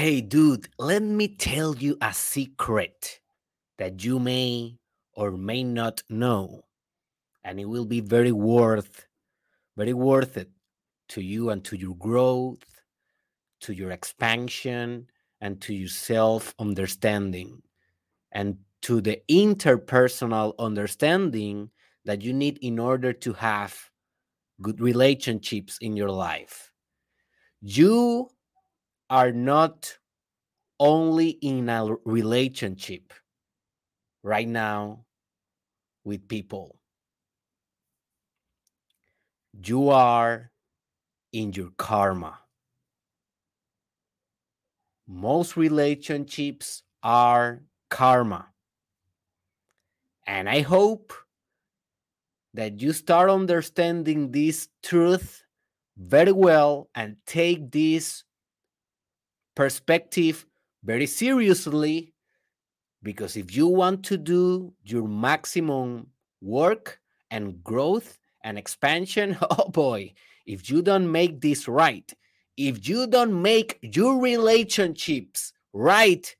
Hey, dude, let me tell you a secret that you may or may not know, and it will be very worth, very worth it to you and to your growth, to your expansion, and to your self understanding, and to the interpersonal understanding that you need in order to have good relationships in your life. You are not only in a relationship right now with people. You are in your karma. Most relationships are karma. And I hope that you start understanding this truth very well and take this perspective very seriously because if you want to do your maximum work and growth and expansion, oh boy, if you don't make this right, if you don't make your relationships right,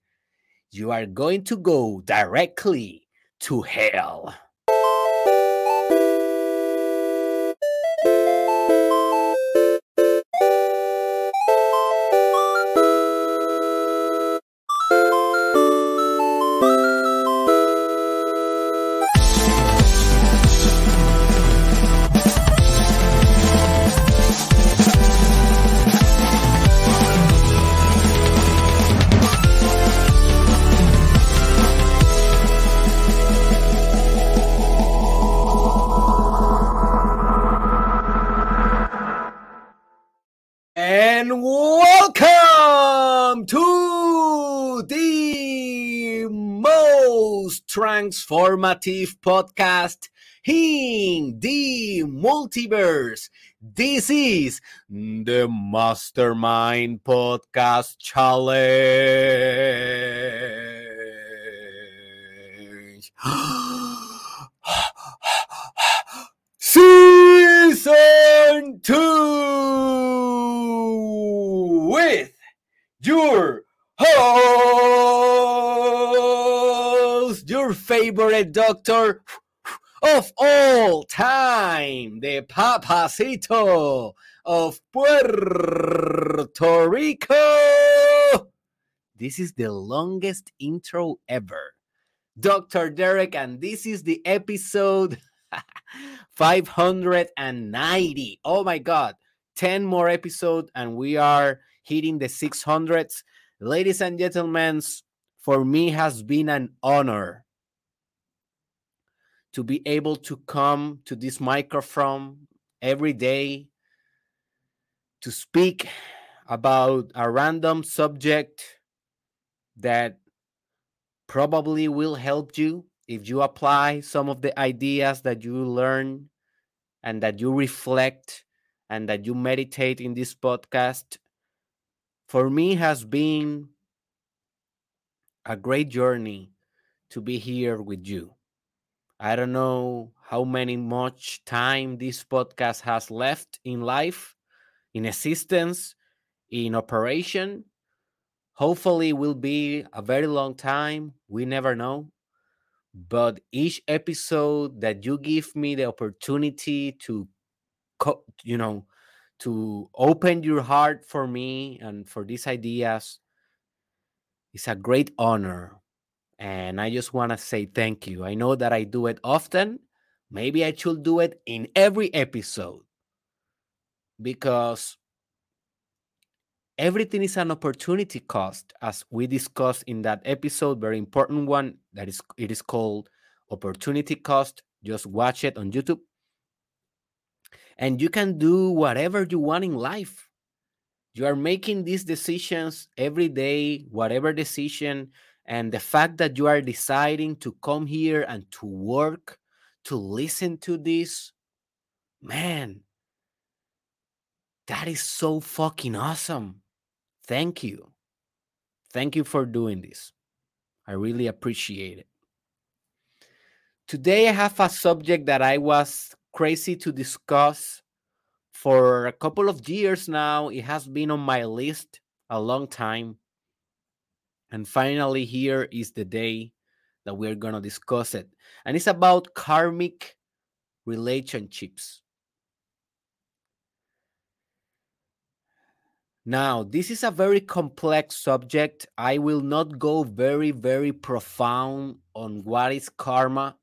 you are going to go directly to hell. Transformative podcast in the multiverse. This is the Mastermind Podcast Challenge. Season 2 with your host, your favorite doctor of all time, the Papacito of Puerto Rico. This is the longest intro ever. Dr. Derek, and this is the episode 590. Oh my God. 10 more episodes, and we are hitting the 600s. Ladies and gentlemen, for me has been an honor to be able to come to this microphone every day to speak about a random subject that probably will help you if you apply some of the ideas that you learn and that you reflect and that you meditate in this podcast. For me has been a great journey to be here with you. I don't know how many much time this podcast has left in life in existence in operation. Hopefully will be a very long time. We never know. But each episode that you give me the opportunity to you know to open your heart for me and for these ideas is a great honor and i just want to say thank you. I know that i do it often. Maybe i should do it in every episode because everything is an opportunity cost as we discussed in that episode very important one that is it is called opportunity cost. Just watch it on youtube. And you can do whatever you want in life you are making these decisions every day whatever decision and the fact that you are deciding to come here and to work to listen to this man that is so fucking awesome Thank you. Thank you for doing this. I really appreciate it. Today, I have a subject that I was crazy to discuss for a couple of years now. It has been on my list a long time. And finally, here is the day that we're going to discuss it. And it's about karmic relationships. Now, this is a very complex subject. I will not go very, very profound on what is karma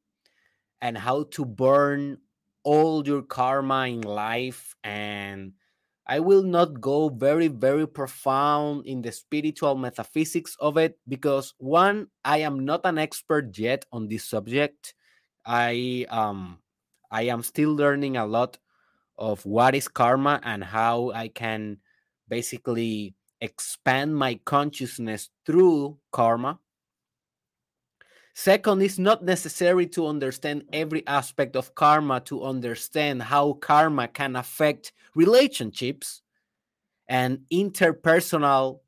and how to burn all your karma in life. And I will not go very, very profound in the spiritual metaphysics of it because, one, I am not an expert yet on this subject. I um I am still learning a lot of what is karma and how I can basically expand my consciousness through karma. Second, it's not necessary to understand every aspect of karma to understand how karma can affect relationships and interpersonal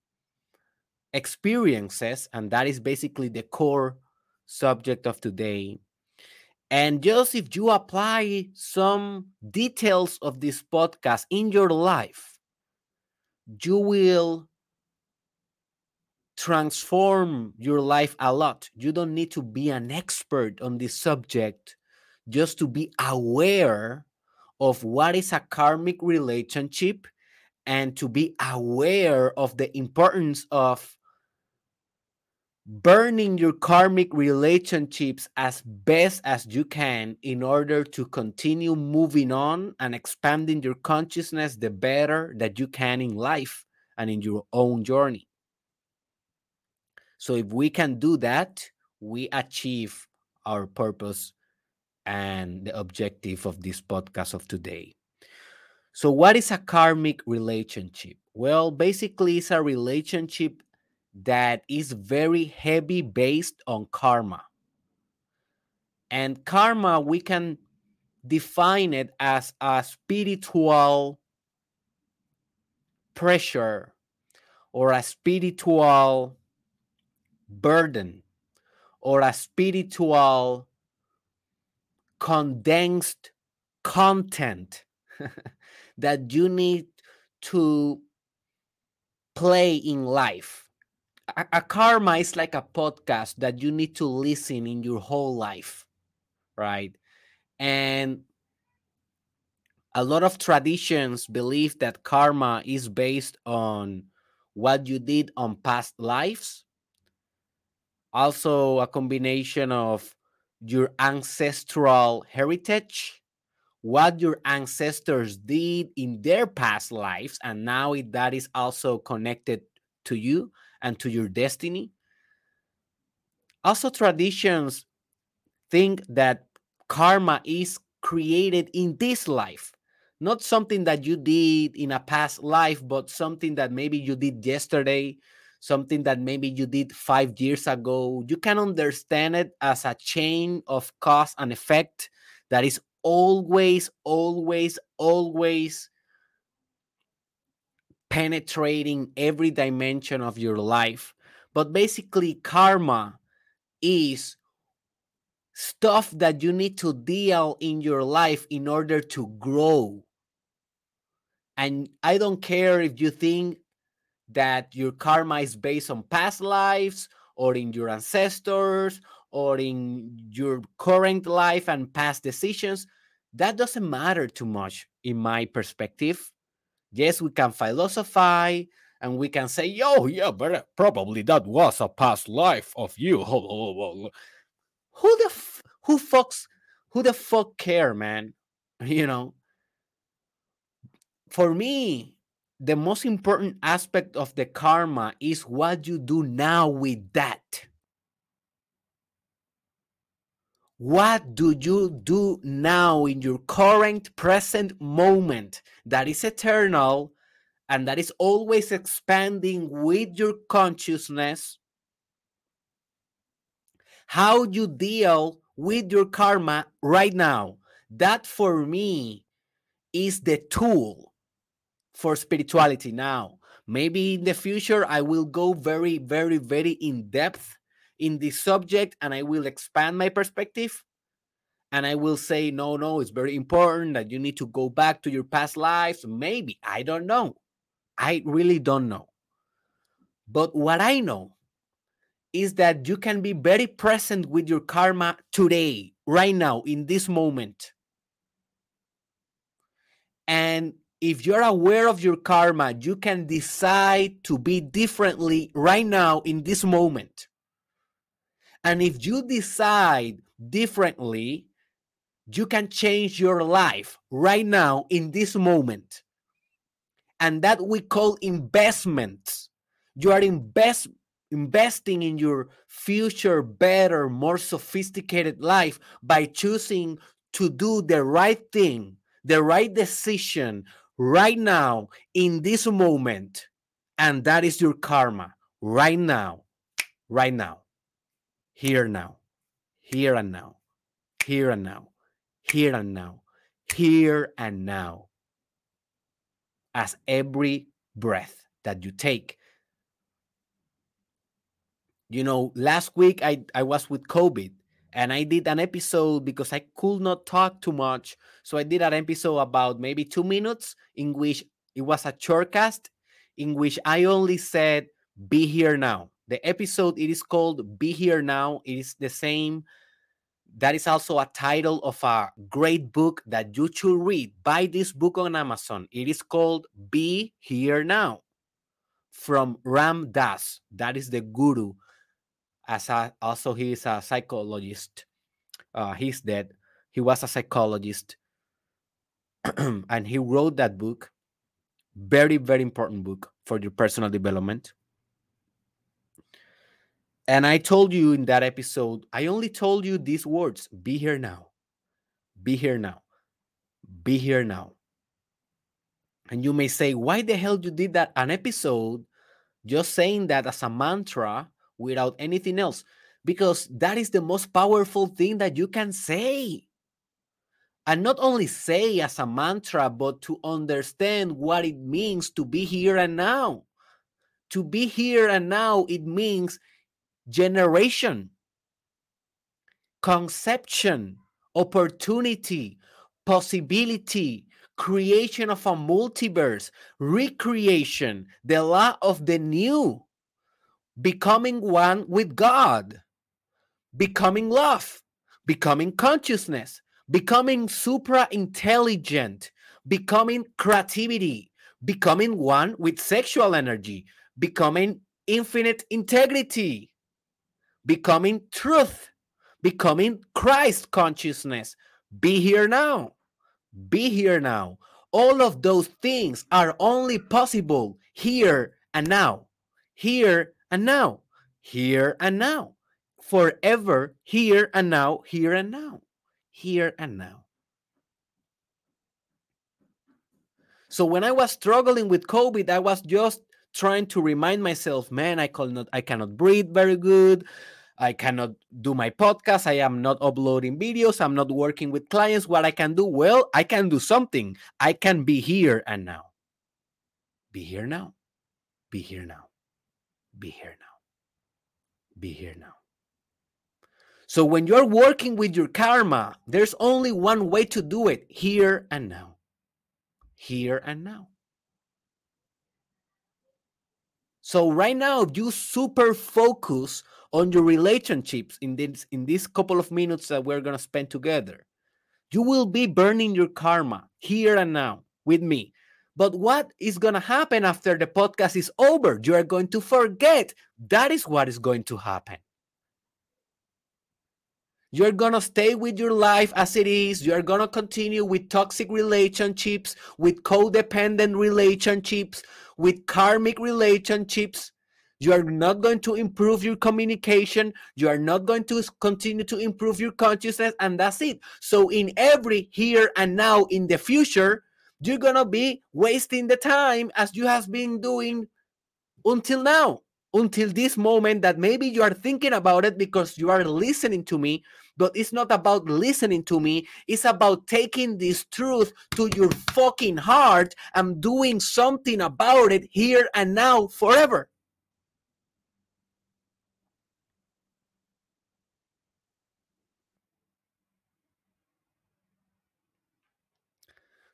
experiences. And that is basically the core subject of today. And just if you apply some details of this podcast in your life, you will transform your life a lot. You don't need to be an expert on this subject just to be aware of what is a karmic relationship and to be aware of the importance of burning your karmic relationships as best as you can in order to continue moving on and expanding your consciousness the better that you can in life and in your own journey. So, if we can do that, we achieve our purpose and the objective of this podcast of today. So, what is a karmic relationship? Well, basically, it's a relationship that is very heavy based on karma. And karma, we can define it as a spiritual pressure or a spiritual burden or a spiritual condensed content that you need to play in life a, a karma is like a podcast that you need to listen in your whole life, right? And a lot of traditions believe that karma is based on what you did on past lives. Also, a combination of your ancestral heritage, what your ancestors did in their past lives, and now that is also connected to you and to your destiny. Also, traditions think that karma is created in this life, not something that you did in a past life, but something that maybe you did yesterday, something that maybe you did five years ago. You can understand it as a chain of cause and effect that is always, always, always penetrating every dimension of your life. But basically, karma is stuff that you need to deal in your life in order to grow. And I don't care if you think that your karma is based on past lives or in your ancestors or in your current life and past decisions. That doesn't matter too much in my perspective. Yes, we can philosophize and we can say, "Yo, yeah, but uh, probably that was a past life of you." Who the f- who fucks who the fuck care, man? You know. For me, the most important aspect of the karma is what you do now with that. What do you do now in your current present moment that is eternal and that is always expanding with your consciousness? How you deal with your karma right now. That for me is the tool for spirituality now. Maybe in the future, I will go very, very, very in depth in this subject and I will expand my perspective. And I will say, no, no, it's very important that you need to go back to your past lives. Maybe, I don't know. I really don't know. But what I know is that you can be very present with your karma today, right now, in this moment. And if you're aware of your karma, you can decide to be differently right now in this moment. And if you decide differently, you can change your life right now in this moment. And that we call investments. You are invest, investing in your future, better, more sophisticated life by choosing to do the right thing, the right decision right now in this moment. And that is your karma right now, right now, here now, here and now, here and now here and now, here and now. As every breath that you take. You know, last week I, I was with COVID and I did an episode because I could not talk too much. So I did an episode about maybe two minutes in which it was a shortcast in which I only said, be here now. The episode it is called Be Here Now. It is the same that is also a title of a great book that you should read. Buy this book on Amazon. It is called Be Here Now from Ram Dass. That is the guru. As a, also, he is a psychologist. Uh, he's dead. He was a psychologist. and he wrote that book. Very, very important book for your personal development. And I told you in that episode, I only told you these words be here now, be here now, be here now. And you may say, why the hell you did that an episode just saying that as a mantra without anything else? Because that is the most powerful thing that you can say. And not only say as a mantra, but to understand what it means to be here and now. To be here and now, it means generation, conception, opportunity, possibility, creation of a multiverse, recreation, the law of the new, becoming one with God, becoming love, becoming consciousness, becoming supra intelligent, becoming creativity, becoming one with sexual energy, becoming infinite integrity, becoming truth, becoming Christ consciousness. Be here now. Be here now. All of those things are only possible here and now. Here and now. Here and now. Forever here and now. Here and now. Here and now. So when I was struggling with COVID, I was just trying to remind myself, man, I cannot I cannot breathe very good. I cannot do my podcast. I am not uploading videos. I'm not working with clients. What I can do? Well, I can do something. I can be here and now. Be here now. Be here now. Be here now. Be here now. So when you're working with your karma, there's only one way to do it here and now. Here and now. So right now, if you super focus on your relationships in this in this couple of minutes that we're gonna spend together. You will be burning your karma here and now with me. But what is gonna happen after the podcast is over? You are going to forget. That is what is going to happen. You're going to stay with your life as it is. You're going to continue with toxic relationships, with codependent relationships, with karmic relationships. You are not going to improve your communication. You are not going to continue to improve your consciousness, and that's it. So, in every here and now in the future, you're to be wasting the time as you have been doing until now, until this moment that maybe you are thinking about it because you are listening to me. But it's not about listening to me. It's about taking this truth to your fucking heart and doing something about it here and now forever.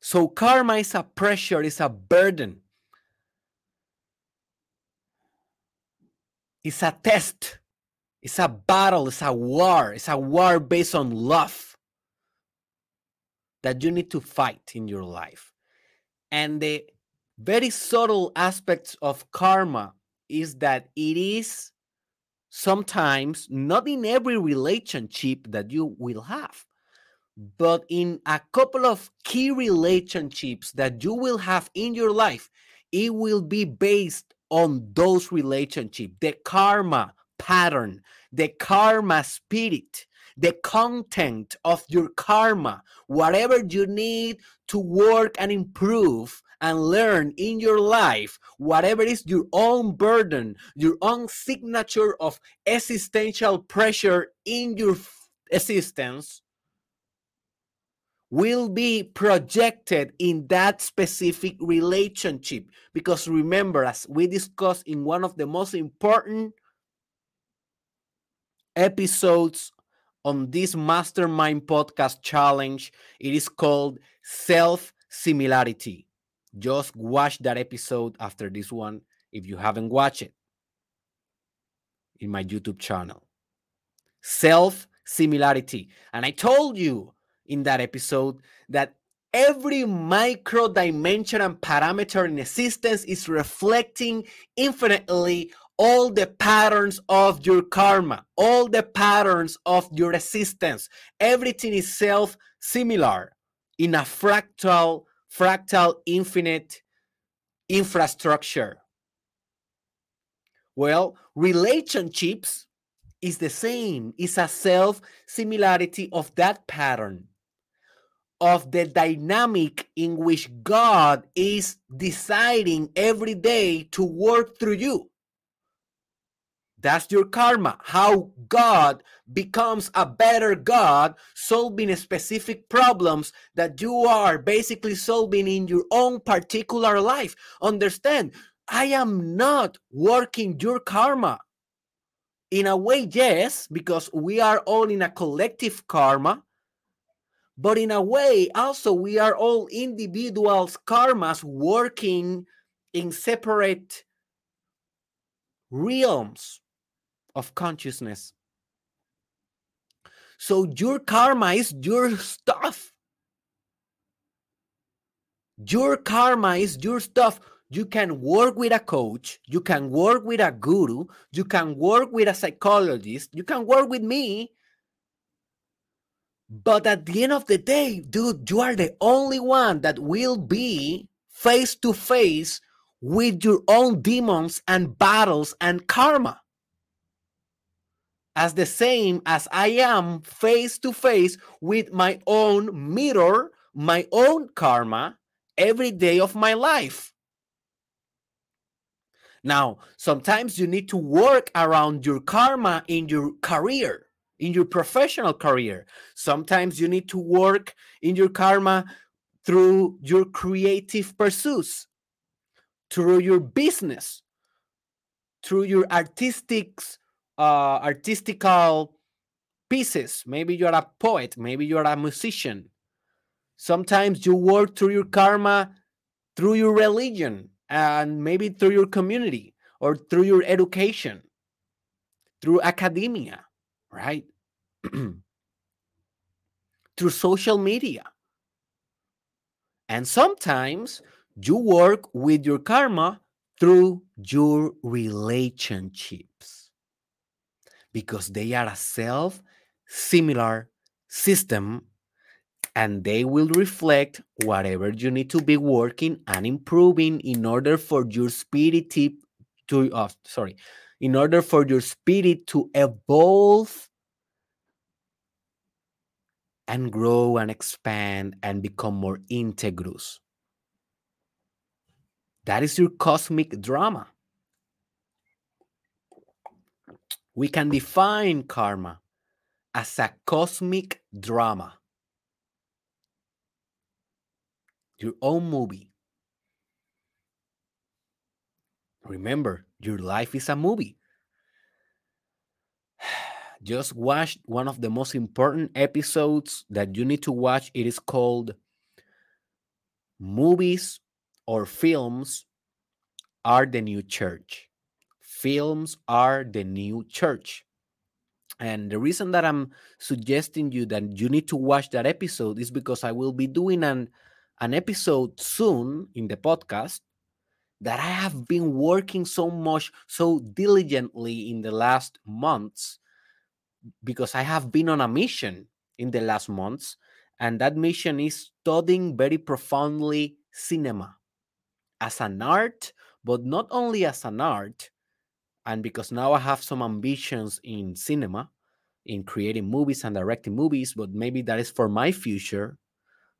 So karma is a pressure, it's a burden. It's a test It's a battle, it's a war, it's a war based on love that you need to fight in your life. And the very subtle aspects of karma is that it is sometimes not in every relationship that you will have, but in a couple of key relationships that you will have in your life, it will be based on those relationships, the karma pattern, the karma spirit, the content of your karma, whatever you need to work and improve and learn in your life, whatever is your own burden, your own signature of existential pressure in your existence, will be projected in that specific relationship. Because remember, as we discussed in one of the most important episodes on this mastermind podcast challenge, it is called self similarity. Just watch that episode after this one if you haven't watched it in my YouTube channel. Self similarity. And I told you in that episode that every micro dimension and parameter in existence is reflecting infinitely all the patterns of your karma, all the patterns of your existence. Everything is self similar in a fractal, fractal, infinite infrastructure. Well, relationships is the same, it's a self similarity of that pattern of the dynamic in which God is deciding every day to work through you. That's your karma. How God becomes a better God, solving specific problems that you are basically solving in your own particular life. Understand, I am not working your karma. In a way, yes, because we are all in a collective karma. But in a way, also, we are all individuals' karmas working in separate realms of consciousness. So your karma is your stuff. Your karma is your stuff. You can work with a coach, you can work with a guru, you can work with a psychologist, you can work with me, but at the end of the day, dude, you are the only one that will be face to face with your own demons and battles and karma. As the same as I am face to face with my own mirror, my own karma every day of my life. Now, sometimes you need to work around your karma in your career in your professional career. Sometimes you need to work in your karma through your creative pursuits, through your business, through your artistic, uh, artistical pieces. Maybe you're a poet, maybe you're a musician. Sometimes you work through your karma through your religion and maybe through your community or through your education, through academia right? Through social media. And sometimes you work with your karma through your relationships because they are a self similar system and they will reflect whatever you need to be working and improving in order for your spirit tip to uh, sorry in order for your spirit to evolve and grow and expand and become more integrous. That is your cosmic drama. We can define karma as a cosmic drama, your own movie. Remember, your life is a movie. Just watch one of the most important episodes that you need to watch. It is called Movies or Films Are the New Church. Films are the new church. And the reason that I'm suggesting you that you need to watch that episode is because I will be doing an an episode soon in the podcast that I have been working so much, so diligently in the last months because I have been on a mission in the last months. And that mission is studying very profoundly cinema as an art, but not only as an art. And because now I have some ambitions in cinema, in creating movies and directing movies, but maybe that is for my future,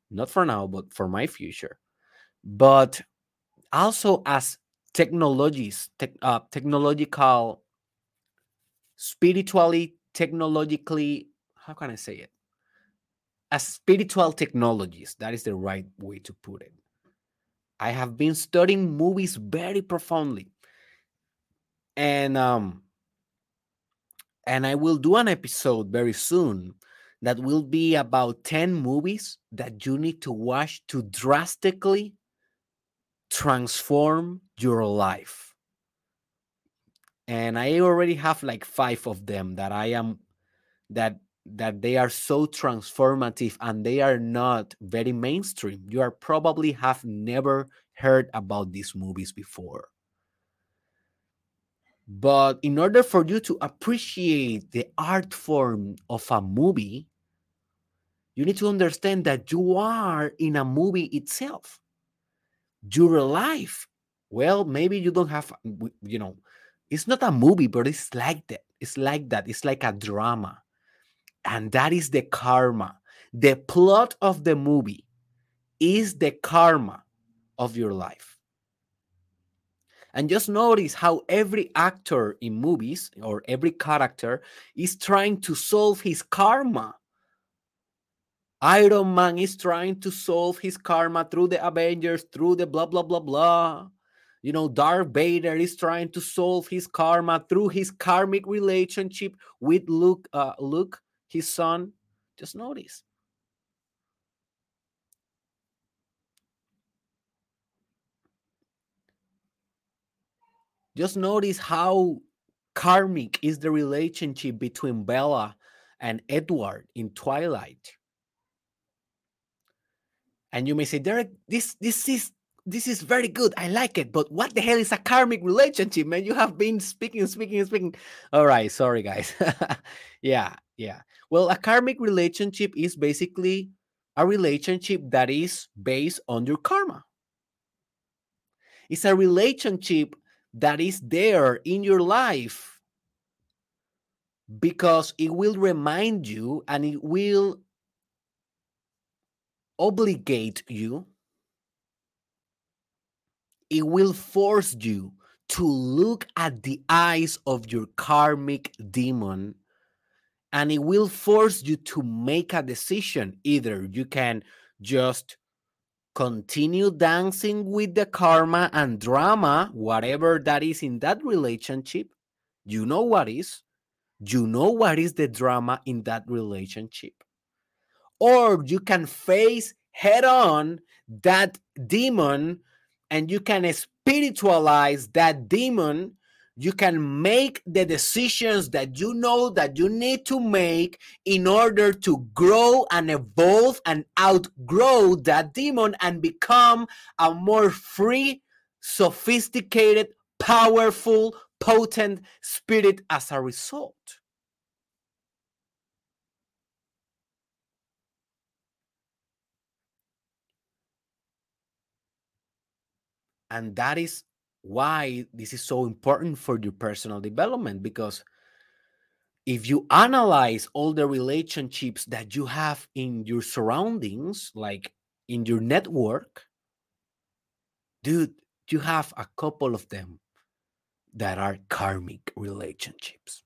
not for now, but for my future. But also as technologies, te- uh, technological, spiritually, technologically, how can I say it? As spiritual technologies, that is the right way to put it. I have been studying movies very profoundly. And um and I will do an episode very soon that will be about 10 movies that you need to watch to drastically transform your life. And I already have like 5 of them that I am that that they are so transformative and they are not very mainstream. You are probably have never heard about these movies before. But in order for you to appreciate the art form of a movie, you need to understand that you are in a movie itself. Your life, well, maybe you don't have, you know, it's not a movie, but it's like that. It's like that. It's like a drama and that is the karma. The plot of the movie is the karma of your life. And just notice how every actor in movies or every character is trying to solve his karma. Iron Man is trying to solve his karma through the Avengers, through the blah, blah, blah, blah. You know, Darth Vader is trying to solve his karma through his karmic relationship with Luke, uh, Luke his son. Just notice. Just notice how karmic is the relationship between Bella and Edward in Twilight. And you may say, Derek, this this is this is very good. I like it. But what the hell is a karmic relationship, man? You have been speaking, speaking, speaking. All right, sorry, guys. yeah, yeah. Well, a karmic relationship is basically a relationship that is based on your karma. It's a relationship that is there in your life because it will remind you and it will obligate you. It will force you to look at the eyes of your karmic demon and it will force you to make a decision. Either you can just continue dancing with the karma and drama, whatever that is in that relationship. You know what is. You know what is the drama in that relationship. Or you can face head on that demon and you can spiritualize that demon. You can make the decisions that you know that you need to make in order to grow and evolve and outgrow that demon and become a more free sophisticated powerful potent spirit as a result and that is why this is so important for your personal development because if you analyze all the relationships that you have in your surroundings like in your network dude you have a couple of them that are karmic relationships.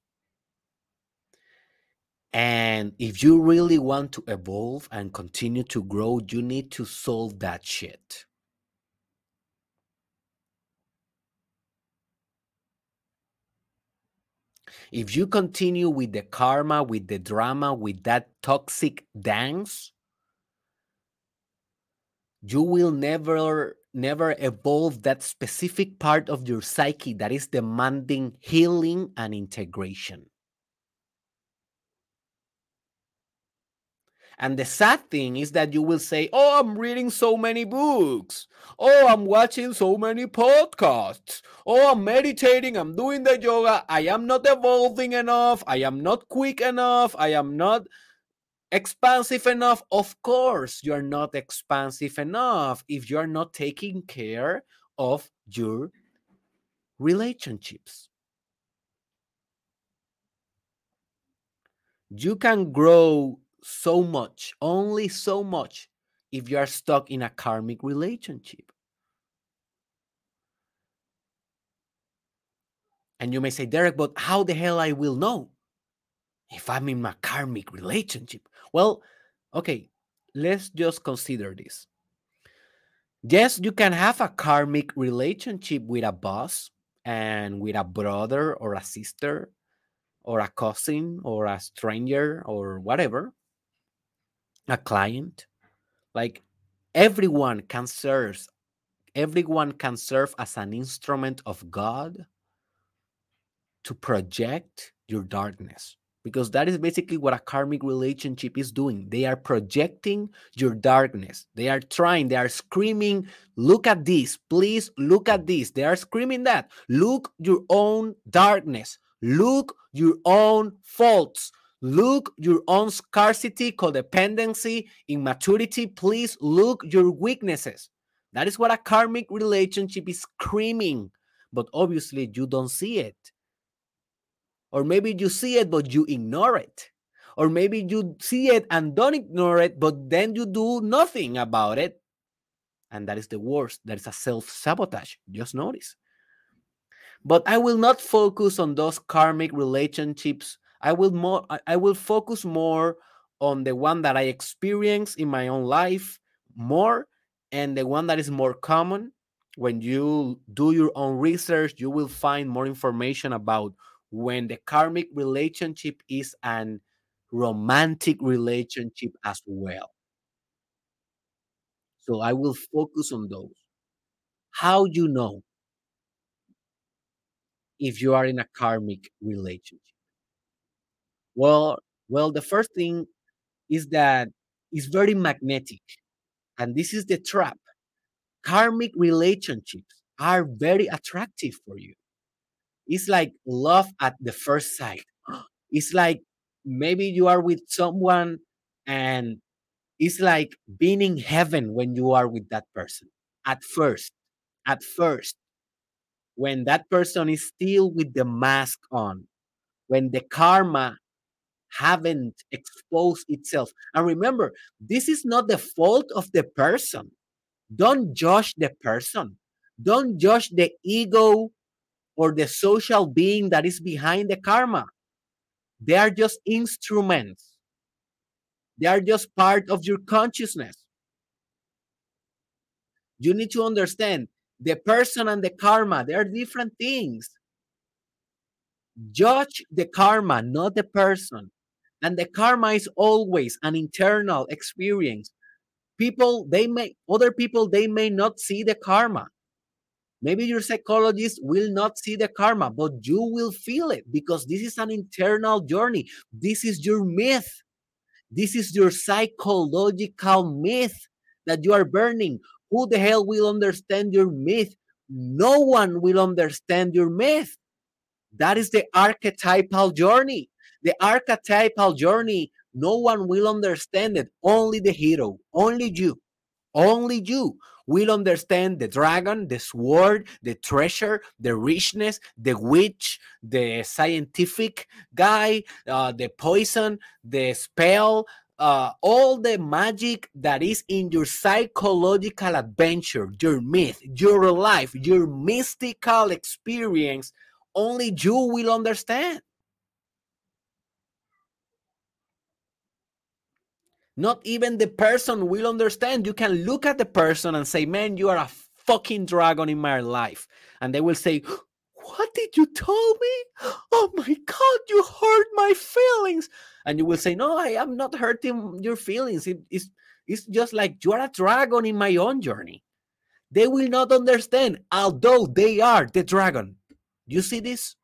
And if you really want to evolve and continue to grow you need to solve that shit If you continue with the karma, with the drama, with that toxic dance, you will never never evolve that specific part of your psyche that is demanding healing and integration. And the sad thing is that you will say, Oh, I'm reading so many books. Oh, I'm watching so many podcasts. Oh, I'm meditating. I'm doing the yoga. I am not evolving enough. I am not quick enough. I am not expansive enough. Of course, you're not expansive enough if you're not taking care of your relationships. You can grow so much, only so much, if you are stuck in a karmic relationship. And you may say, Derek, but how the hell I will know if I'm in a karmic relationship? Well, okay, let's just consider this. Yes, you can have a karmic relationship with a boss and with a brother or a sister or a cousin or a stranger or whatever a client like everyone can serve everyone can serve as an instrument of god to project your darkness because that is basically what a karmic relationship is doing. They are projecting your darkness. They are trying they are screaming look at this please look at this. They are screaming that look your own darkness. Look your own faults Look your own scarcity, codependency, immaturity. Please look your weaknesses. That is what a karmic relationship is screaming. But obviously, you don't see it. Or maybe you see it, but you ignore it. Or maybe you see it and don't ignore it, but then you do nothing about it. And that is the worst. That is a self sabotage. Just notice. But I will not focus on those karmic relationships I will more I will focus more on the one that I experience in my own life more and the one that is more common. When you do your own research you will find more information about when the karmic relationship is an romantic relationship as well. So i will focus on those. How you know if you are in a karmic relationship well, well, the first thing is that it's very magnetic, and this is the trap. Karmic relationships are very attractive for you. It's like love at the first sight. It's like maybe you are with someone and it's like being in heaven when you are with that person. At first, at first, when that person is still with the mask on, when the karma haven't exposed itself. And remember, this is not the fault of the person. Don't judge the person. Don't judge the ego or the social being that is behind the karma. They are just instruments. They are just part of your consciousness. You need to understand the person and the karma, they are different things. Judge the karma, not the person. And the karma is always an internal experience. People, they may, other people, they may not see the karma. Maybe your psychologist will not see the karma, but you will feel it because this is an internal journey. This is your myth. This is your psychological myth that you are burning. Who the hell will understand your myth? No one will understand your myth. That is the archetypal journey. The archetypal journey, no one will understand it. Only the hero, only you, only you will understand the dragon, the sword, the treasure, the richness, the witch, the scientific guy, uh, the poison, the spell, uh, all the magic that is in your psychological adventure, your myth, your life, your mystical experience, only you will understand. Not even the person will understand. You can look at the person and say, Man, you are a fucking dragon in my life. And they will say, What did you tell me? Oh my God, you hurt my feelings. And you will say, No, I am not hurting your feelings. It, it's, it's just like you are a dragon in my own journey. They will not understand, although they are the dragon. You see this?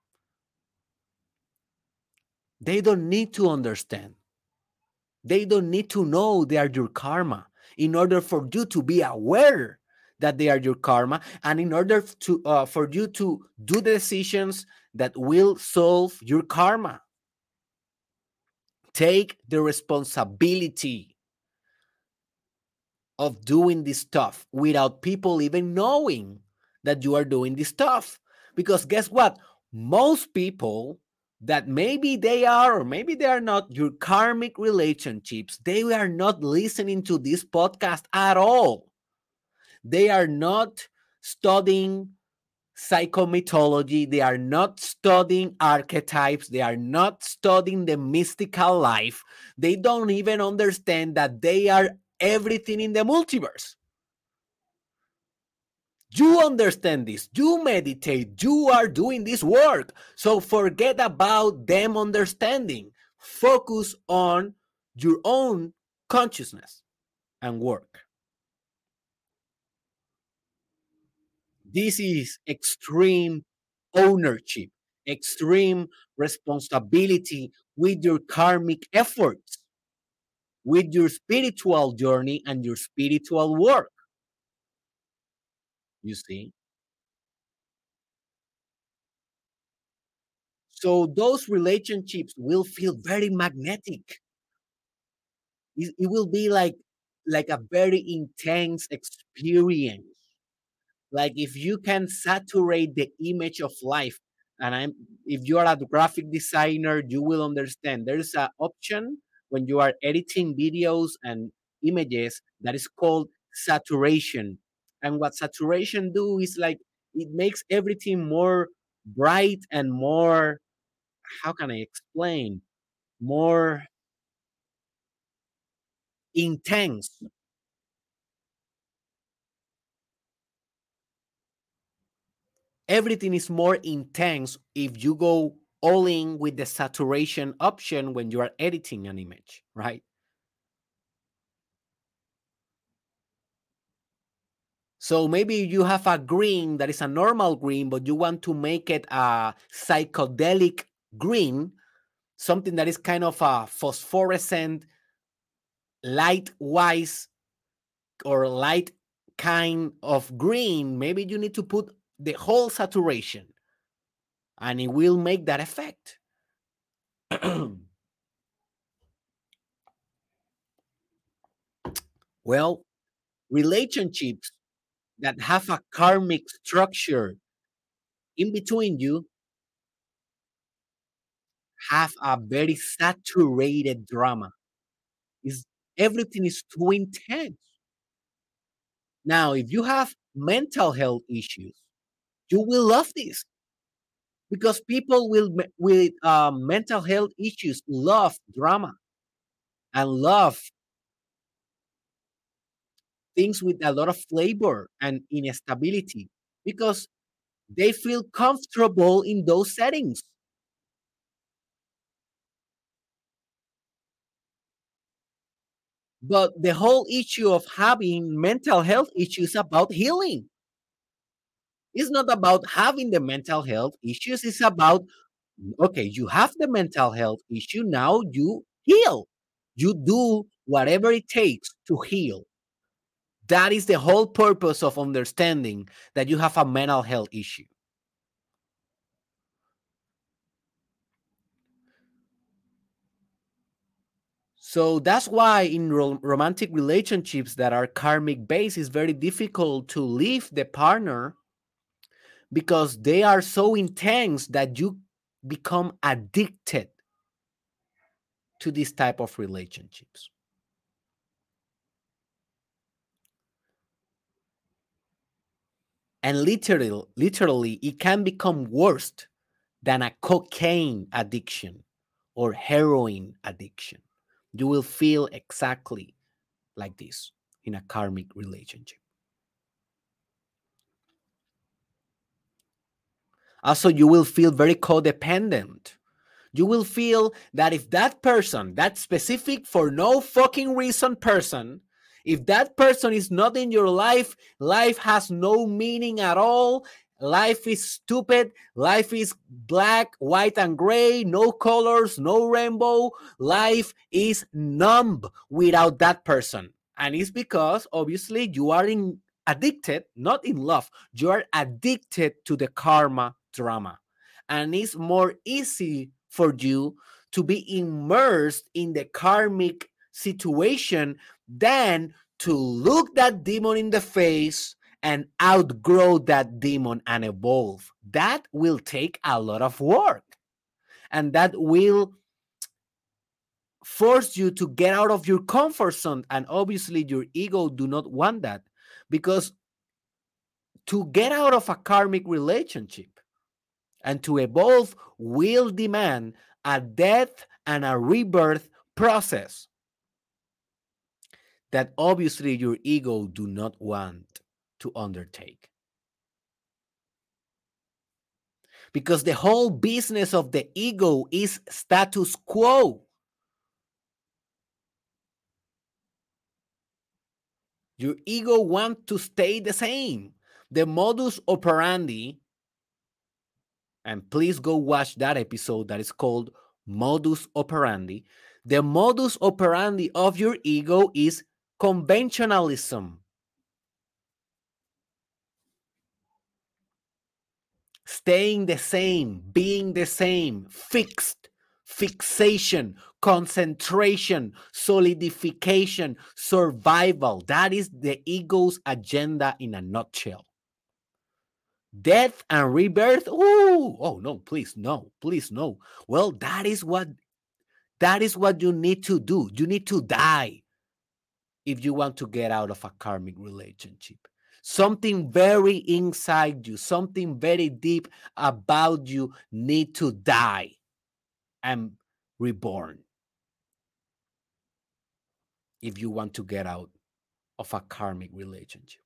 They don't need to understand They don't need to know they are your karma in order for you to be aware that they are your karma and in order to uh, for you to do the decisions that will solve your karma. Take the responsibility of doing this stuff without people even knowing that you are doing this stuff. Because guess what? Most people that maybe they are or maybe they are not your karmic relationships. They are not listening to this podcast at all. They are not studying psychomythology they are not studying archetypes. They are not studying the mystical life. They don't even understand that they are everything in the multiverse you understand this. You meditate. You are doing this work. So forget about them understanding. Focus on your own consciousness and work. This is extreme ownership, extreme responsibility with your karmic efforts, with your spiritual journey and your spiritual work you see? So those relationships will feel very magnetic. It, will be like like a very intense experience. Like if you can saturate the image of life and i'm if you are a graphic designer you will understand there's an option when you are editing videos and images that is called saturation and what saturation do is like it makes everything more bright and more how can i explain? More intense. Everything is more intense if you go all in with the saturation option when you are editing an image right So maybe you have a green that is a normal green, but you want to make it a psychedelic green, something that is kind of a phosphorescent, light wise or light kind of green. Maybe you need to put the whole saturation and it will make that effect. well, relationships that have a karmic structure in between you have a very saturated drama. Is everything is too intense. Now, if you have mental health issues, you will love this because people will with um, mental health issues love drama and love things with a lot of flavor and instability because they feel comfortable in those settings. But the whole issue of having mental health issues about healing. It's not about having the mental health issues, it's about okay, you have the mental health issue, now you heal. You do whatever it takes to heal. That is the whole purpose of understanding that you have a mental health issue. So that's why in ro- romantic relationships that are karmic based, it's very difficult to leave the partner because they are so intense that you become addicted to this type of relationships. And literally literally it can become worse than a cocaine addiction or heroin addiction. You will feel exactly like this in a karmic relationship. Also you will feel very codependent. You will feel that if that person that specific for no fucking reason person if that person is not in your life, life has no meaning at all. Life is stupid. Life is black, white, and gray. No colors, no rainbow. Life is numb without that person. And it's because obviously you are in addicted, not in love. You are addicted to the karma drama. And it's more easy for you to be immersed in the karmic situation than to look that demon in the face and outgrow that demon and evolve. That will take a lot of work. And that will force you to get out of your comfort zone. And obviously, your ego do not want that because to get out of a karmic relationship and to evolve will demand a death and a rebirth process that obviously your ego do not want to undertake. Because the whole business of the ego is status quo. Your ego wants to stay the same. The modus operandi, and please go watch that episode that is called Modus Operandi. The modus operandi of your ego is conventionalism. Staying the same, being the same, fixed, fixation, concentration, solidification, survival. That is the ego's agenda in a nutshell. Death and rebirth. Ooh, oh no, please no, please no. Well, that is what that is what you need to do. You need to die if you want to get out of a karmic relationship. Something very inside you, something very deep about you need to die and reborn if you want to get out of a karmic relationship.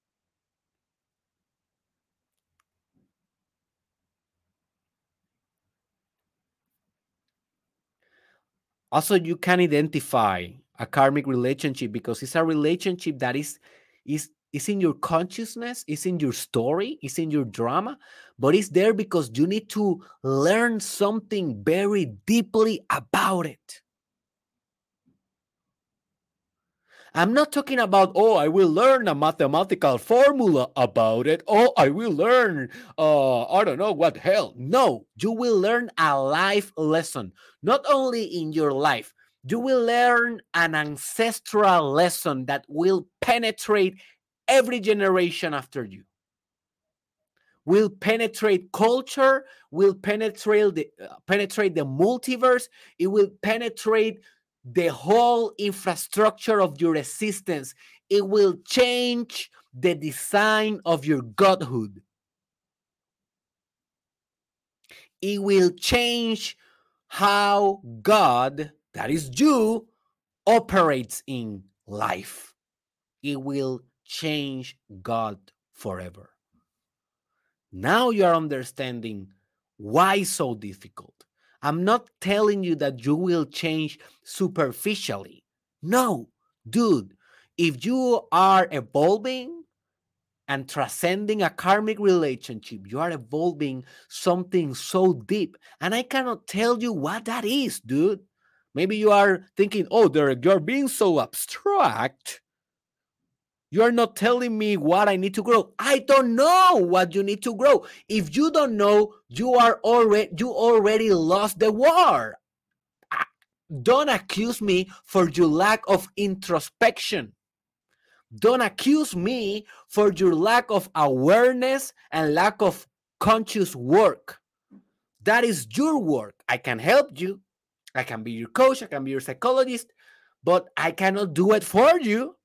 Also, you can identify a karmic relationship because it's a relationship that is is is in your consciousness, is in your story, is in your drama, but it's there because you need to learn something very deeply about it. I'm not talking about, oh, I will learn a mathematical formula about it. Oh, I will learn, uh, I don't know what hell. No, you will learn a life lesson, not only in your life, you will learn an ancestral lesson that will penetrate every generation after you. Will penetrate culture will penetrate the uh, penetrate the multiverse it will penetrate the whole infrastructure of your existence. It will change the design of your godhood. It will change how god that is you operates in life it will change God forever. Now you are understanding why so difficult. I'm not telling you that you will change superficially. No, dude, if you are evolving and transcending a karmic relationship, you are evolving something so deep. And I cannot tell you what that is, dude. Maybe you are thinking, oh, Derek, you're being so abstract. You're not telling me what I need to grow. I don't know what you need to grow. If you don't know, you are already you already lost the war. Don't accuse me for your lack of introspection. Don't accuse me for your lack of awareness and lack of conscious work. That is your work. I can help you. I can be your coach, I can be your psychologist, but I cannot do it for you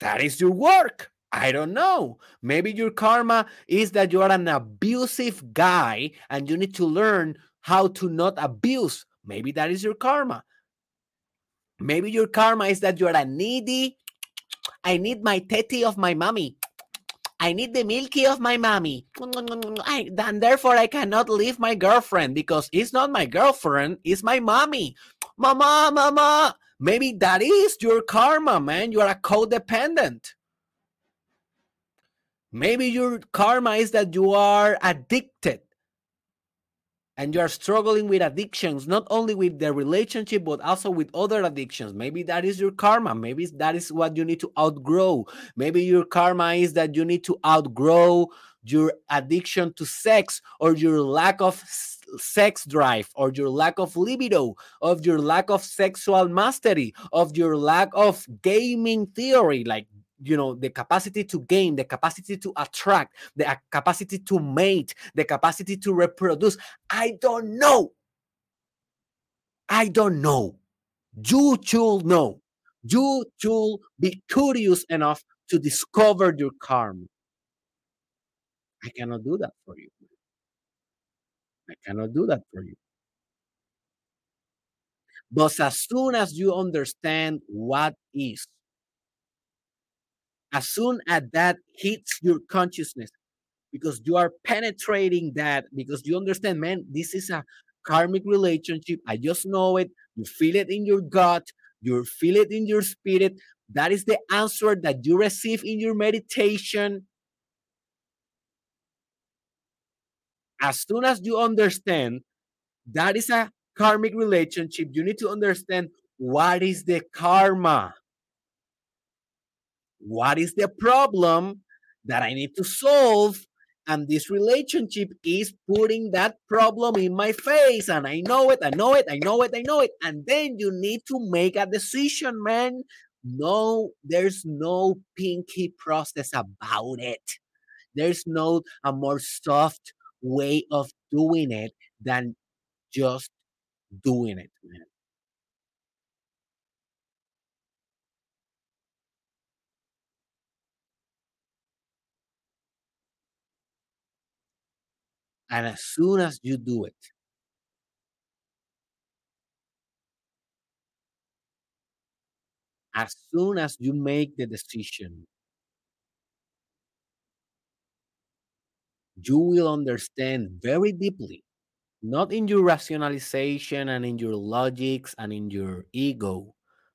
that is your work. I don't know. Maybe your karma is that you are an abusive guy and you need to learn how to not abuse. Maybe that is your karma. Maybe your karma is that you're a needy. I need my teddy of my mommy. I need the milky of my mommy. I, and therefore, I cannot leave my girlfriend because it's not my girlfriend, it's my mommy. Mama, mama. Maybe that is your karma, man. You are a codependent. Maybe your karma is that you are addicted and you are struggling with addictions, not only with the relationship, but also with other addictions. Maybe that is your karma. Maybe that is what you need to outgrow. Maybe your karma is that you need to outgrow your addiction to sex or your lack of sex drive or your lack of libido of your lack of sexual mastery of your lack of gaming theory like you know the capacity to gain the capacity to attract the capacity to mate the capacity to reproduce. I don't know. I don't know. You should know. You should be curious enough to discover your karma. I cannot do that for you. I cannot do that for you. But as soon as you understand what is as soon as that hits your consciousness because you are penetrating that because you understand man this is a karmic relationship i just know it you feel it in your gut you feel it in your spirit that is the answer that you receive in your meditation. As soon as you understand that is a karmic relationship you need to understand what is the karma what is the problem that I need to solve? And this relationship is putting that problem in my face. And I know it, I know it, I know it, I know it. And then you need to make a decision, man. No, there's no pinky process about it. There's no a more soft way of doing it than just doing it, man. And as soon as you do it, as soon as you make the decision, you will understand very deeply, not in your rationalization and in your logics and in your ego,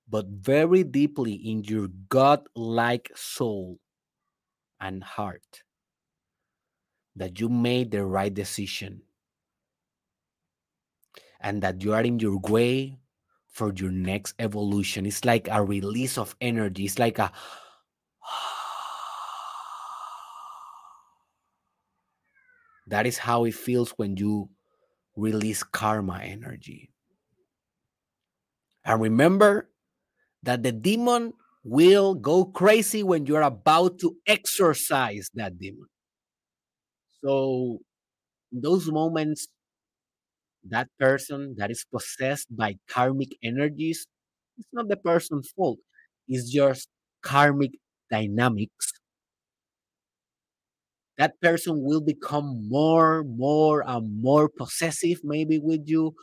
but very deeply in your God like soul and heart that you made the right decision and that you are in your way for your next evolution. It's like a release of energy. It's like a that is how it feels when you release karma energy. And remember that the demon will go crazy when you're about to exorcise that demon. So, those moments, that person that is possessed by karmic energies, it's not the person's fault. It's just karmic dynamics. That person will become more, more, and more possessive, maybe with you,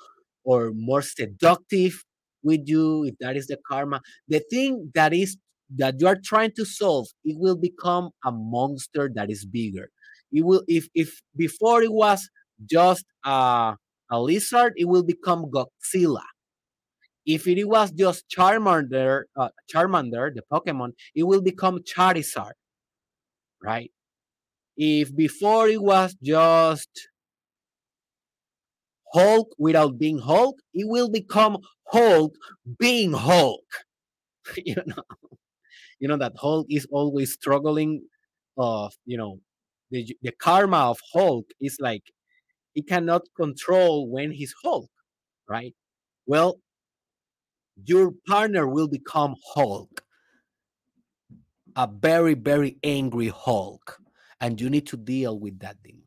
or more seductive with you, if that is the karma. The thing that is that you are trying to solve, it will become a monster that is bigger. It will if if before it was just a, a lizard, it will become Godzilla. If it was just Charmander, uh, Charmander, the Pokemon, it will become Charizard, right? If before it was just Hulk without being Hulk, it will become Hulk being Hulk. you know, you know that Hulk is always struggling of you know the the karma of Hulk is like he cannot control when he's Hulk, right? Well, your partner will become Hulk, a very very angry Hulk, and you need to deal with that demon.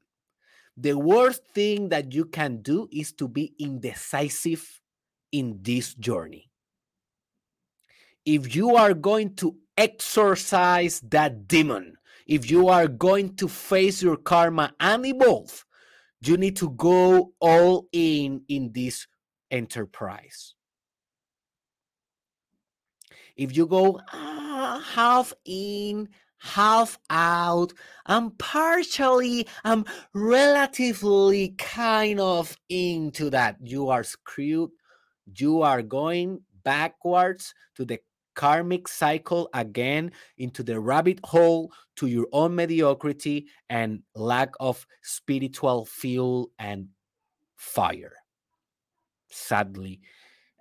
The worst thing that you can do is to be indecisive in this journey. If you are going to exorcise that demon, if you are going to face your karma and evolve, you need to go all in in this enterprise. If you go uh, half in, half out, I'm partially, I'm relatively kind of into that, you are screwed. You are going backwards to the karmic cycle again into the rabbit hole to your own mediocrity and lack of spiritual fuel and fire. Sadly.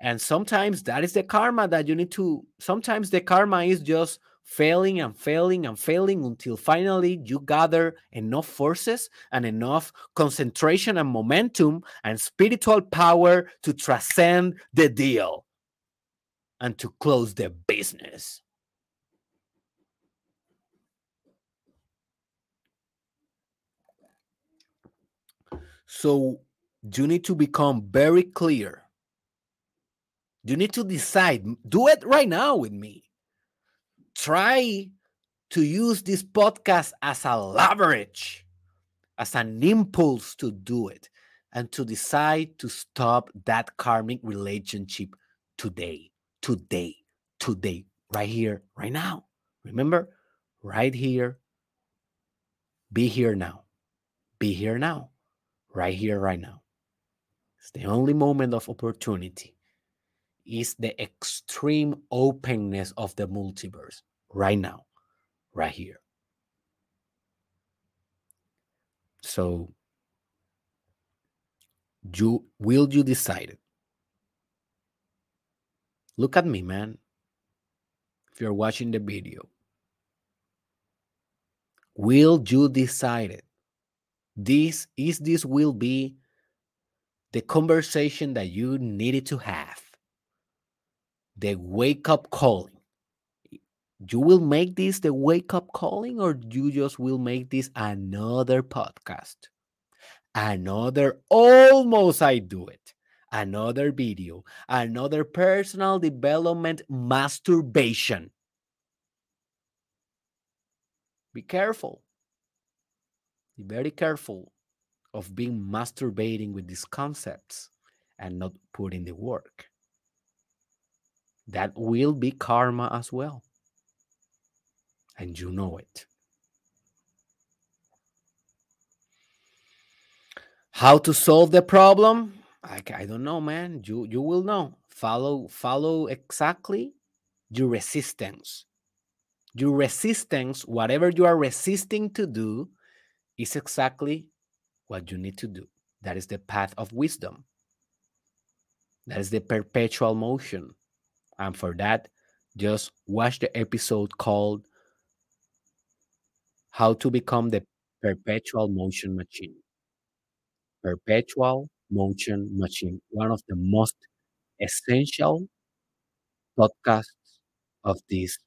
And sometimes that is the karma that you need to, sometimes the karma is just failing and failing and failing until finally you gather enough forces and enough concentration and momentum and spiritual power to transcend the deal and to close their business. So you need to become very clear. You need to decide. Do it right now with me. Try to use this podcast as a leverage, as an impulse to do it, and to decide to stop that karmic relationship today, today, today, right here, right now. Remember, right here, be here now, be here now, right here, right now. It's the only moment of opportunity is the extreme openness of the multiverse right now, right here. So, you will you decide? Look at me, man. If you're watching the video, will you decide it? This is this will be the conversation that you needed to have, the wake up calling. You will make this the wake up calling, or you just will make this another podcast, another almost I do it, another video, another personal development masturbation. Be careful. Be very careful of being masturbating with these concepts and not putting the work. That will be karma as well. And you know it. How to solve the problem? I, I don't know, man. You you will know. Follow follow exactly your resistance. Your resistance, whatever you are resisting to do, is exactly what you need to do. That is the path of wisdom. That is the perpetual motion. And for that, just watch the episode called How to Become the Perpetual Motion Machine. Perpetual Motion Machine, one of the most essential podcasts of this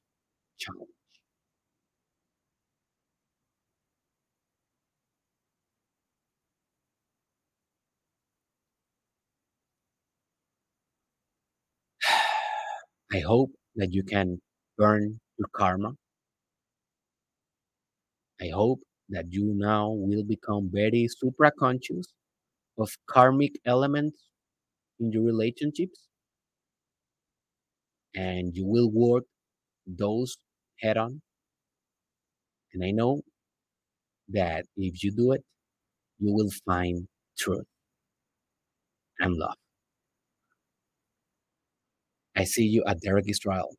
channel. I hope that you can burn your karma. I hope that you now will become very supra conscious of karmic elements in your relationships and you will work those head on. And I know that if you do it, you will find truth and love. I see you at derekisrael.com.